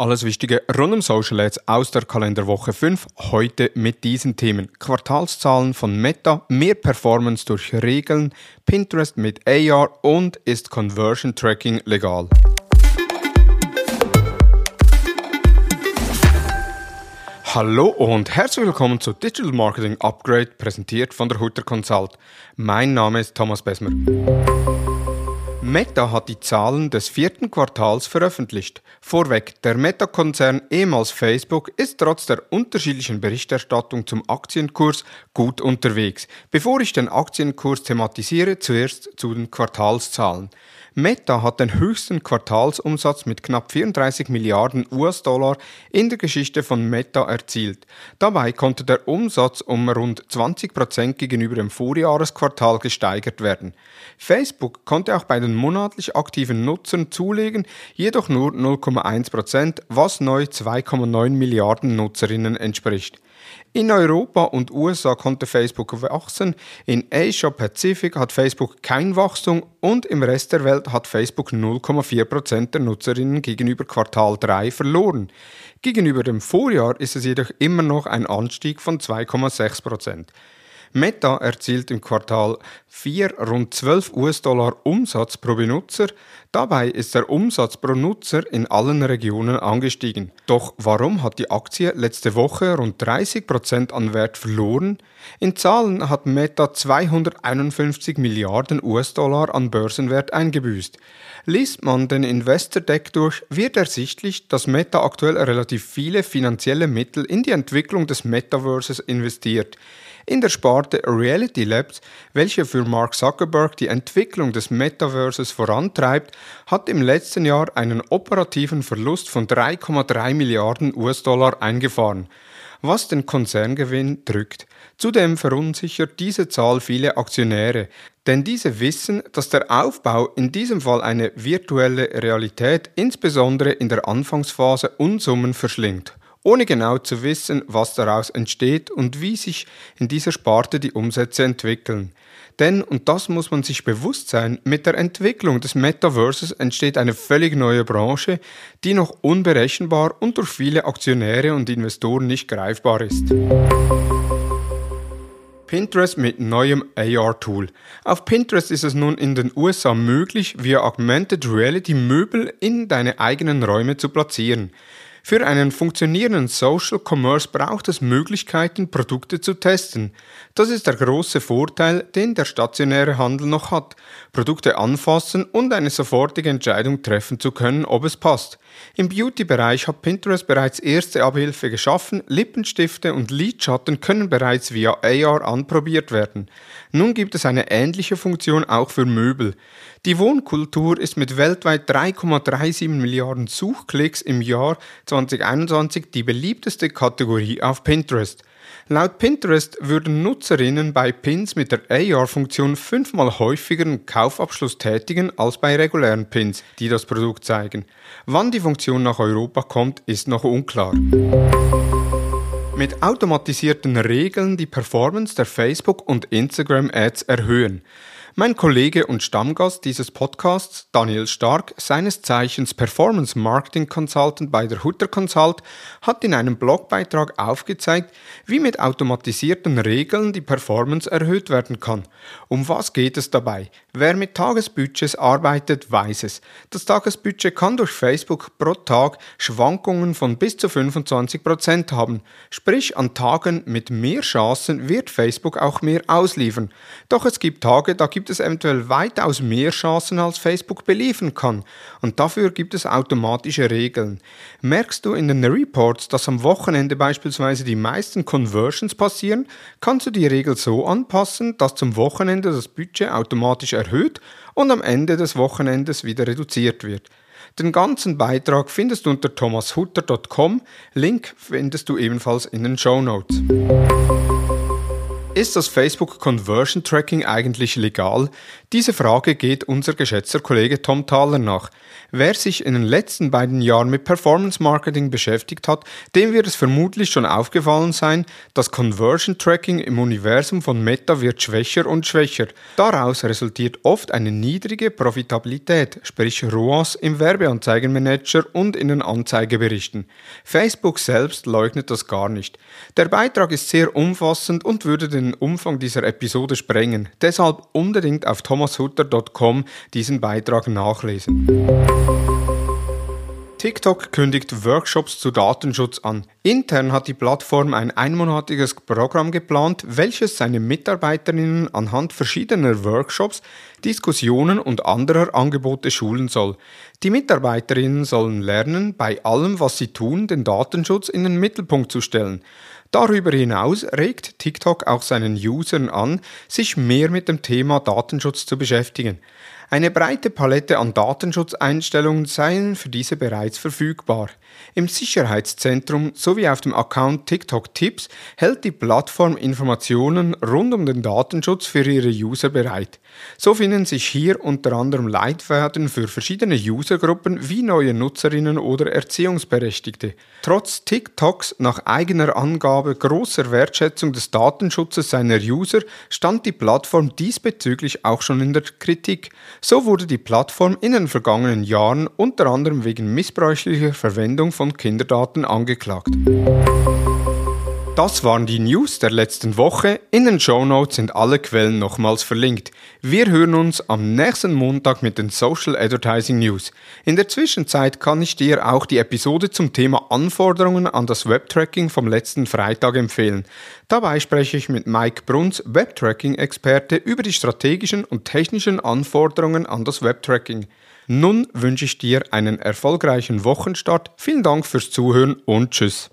Alles Wichtige rund um Social Ads aus der Kalenderwoche 5. Heute mit diesen Themen. Quartalszahlen von Meta, mehr Performance durch Regeln, Pinterest mit AR und ist Conversion Tracking legal. Hallo und herzlich willkommen zu Digital Marketing Upgrade, präsentiert von der Hutter Consult. Mein Name ist Thomas Besmer. Meta hat die Zahlen des vierten Quartals veröffentlicht. Vorweg, der Meta-Konzern ehemals Facebook ist trotz der unterschiedlichen Berichterstattung zum Aktienkurs gut unterwegs. Bevor ich den Aktienkurs thematisiere, zuerst zu den Quartalszahlen. Meta hat den höchsten Quartalsumsatz mit knapp 34 Milliarden US-Dollar in der Geschichte von Meta erzielt. Dabei konnte der Umsatz um rund 20 Prozent gegenüber dem Vorjahresquartal gesteigert werden. Facebook konnte auch bei den monatlich aktiven Nutzern zulegen, jedoch nur 0,1 Prozent, was neu 2,9 Milliarden Nutzerinnen entspricht. In Europa und USA konnte Facebook wachsen, in Asia Pacific hat Facebook kein Wachstum und im Rest der Welt hat Facebook 0,4% der Nutzerinnen gegenüber Quartal 3 verloren. Gegenüber dem Vorjahr ist es jedoch immer noch ein Anstieg von 2,6%. Meta erzielt im Quartal 4 rund 12 US-Dollar Umsatz pro Benutzer. Dabei ist der Umsatz pro Nutzer in allen Regionen angestiegen. Doch warum hat die Aktie letzte Woche rund 30 Prozent an Wert verloren? In Zahlen hat Meta 251 Milliarden US-Dollar an Börsenwert eingebüßt. Liest man den Investor Deck durch, wird ersichtlich, dass Meta aktuell relativ viele finanzielle Mittel in die Entwicklung des Metaverses investiert. In der Sparte Reality Labs, welche für Mark Zuckerberg die Entwicklung des Metaverses vorantreibt, hat im letzten Jahr einen operativen Verlust von 3,3 Milliarden US-Dollar eingefahren was den Konzerngewinn drückt. Zudem verunsichert diese Zahl viele Aktionäre, denn diese wissen, dass der Aufbau in diesem Fall eine virtuelle Realität insbesondere in der Anfangsphase Unsummen verschlingt ohne genau zu wissen, was daraus entsteht und wie sich in dieser Sparte die Umsätze entwickeln. Denn, und das muss man sich bewusst sein, mit der Entwicklung des Metaverses entsteht eine völlig neue Branche, die noch unberechenbar und durch viele Aktionäre und Investoren nicht greifbar ist. Pinterest mit neuem AR-Tool. Auf Pinterest ist es nun in den USA möglich, via Augmented Reality Möbel in deine eigenen Räume zu platzieren. Für einen funktionierenden Social Commerce braucht es Möglichkeiten, Produkte zu testen. Das ist der große Vorteil, den der stationäre Handel noch hat, Produkte anfassen und eine sofortige Entscheidung treffen zu können, ob es passt. Im Beauty-Bereich hat Pinterest bereits erste Abhilfe geschaffen, Lippenstifte und Lidschatten können bereits via AR anprobiert werden. Nun gibt es eine ähnliche Funktion auch für Möbel. Die Wohnkultur ist mit weltweit 3,37 Milliarden Suchklicks im Jahr 2021 die beliebteste Kategorie auf Pinterest. Laut Pinterest würden Nutzerinnen bei Pins mit der AR-Funktion fünfmal häufiger einen Kaufabschluss tätigen als bei regulären Pins, die das Produkt zeigen. Wann die Funktion nach Europa kommt, ist noch unklar. Mit automatisierten Regeln die Performance der Facebook- und Instagram-Ads erhöhen. Mein Kollege und Stammgast dieses Podcasts, Daniel Stark, seines Zeichens Performance Marketing Consultant bei der Hutter Consult, hat in einem Blogbeitrag aufgezeigt, wie mit automatisierten Regeln die Performance erhöht werden kann. Um was geht es dabei? Wer mit Tagesbudgets arbeitet, weiß es. Das Tagesbudget kann durch Facebook pro Tag Schwankungen von bis zu 25% haben. Sprich, an Tagen mit mehr Chancen wird Facebook auch mehr ausliefern. Doch es gibt Tage, da gibt es eventuell weitaus mehr Chancen, als Facebook beliefern kann. Und dafür gibt es automatische Regeln. Merkst du in den Reports, dass am Wochenende beispielsweise die meisten Conversions passieren, kannst du die Regel so anpassen, dass zum Wochenende das Budget automatisch erhöht und am Ende des Wochenendes wieder reduziert wird. Den ganzen Beitrag findest du unter thomashutter.com. Link findest du ebenfalls in den Show Notes. Ist das Facebook Conversion Tracking eigentlich legal? Diese Frage geht unser geschätzter Kollege Tom Thaler nach. Wer sich in den letzten beiden Jahren mit Performance Marketing beschäftigt hat, dem wird es vermutlich schon aufgefallen sein, das Conversion Tracking im Universum von Meta wird schwächer und schwächer. Daraus resultiert oft eine niedrige Profitabilität, sprich ROAS im Werbeanzeigenmanager und in den Anzeigeberichten. Facebook selbst leugnet das gar nicht. Der Beitrag ist sehr umfassend und würde den den Umfang dieser Episode sprengen. Deshalb unbedingt auf thomashutter.com diesen Beitrag nachlesen. TikTok kündigt Workshops zu Datenschutz an. Intern hat die Plattform ein einmonatiges Programm geplant, welches seine Mitarbeiterinnen anhand verschiedener Workshops, Diskussionen und anderer Angebote schulen soll. Die Mitarbeiterinnen sollen lernen, bei allem, was sie tun, den Datenschutz in den Mittelpunkt zu stellen. Darüber hinaus regt TikTok auch seinen Usern an, sich mehr mit dem Thema Datenschutz zu beschäftigen. Eine breite Palette an Datenschutzeinstellungen seien für diese bereits verfügbar. Im Sicherheitszentrum sowie auf dem Account TikTok Tips hält die Plattform Informationen rund um den Datenschutz für ihre User bereit. So finden sich hier unter anderem Leitfäden für verschiedene Usergruppen wie neue Nutzerinnen oder Erziehungsberechtigte. Trotz TikToks nach eigener Angabe großer Wertschätzung des Datenschutzes seiner User stand die Plattform diesbezüglich auch schon in der Kritik. So wurde die Plattform in den vergangenen Jahren unter anderem wegen missbräuchlicher Verwendung von Kinderdaten angeklagt. Das waren die News der letzten Woche. In den Show Notes sind alle Quellen nochmals verlinkt. Wir hören uns am nächsten Montag mit den Social Advertising News. In der Zwischenzeit kann ich dir auch die Episode zum Thema Anforderungen an das Webtracking vom letzten Freitag empfehlen. Dabei spreche ich mit Mike Bruns, Webtracking-Experte, über die strategischen und technischen Anforderungen an das Webtracking. Nun wünsche ich dir einen erfolgreichen Wochenstart. Vielen Dank fürs Zuhören und Tschüss.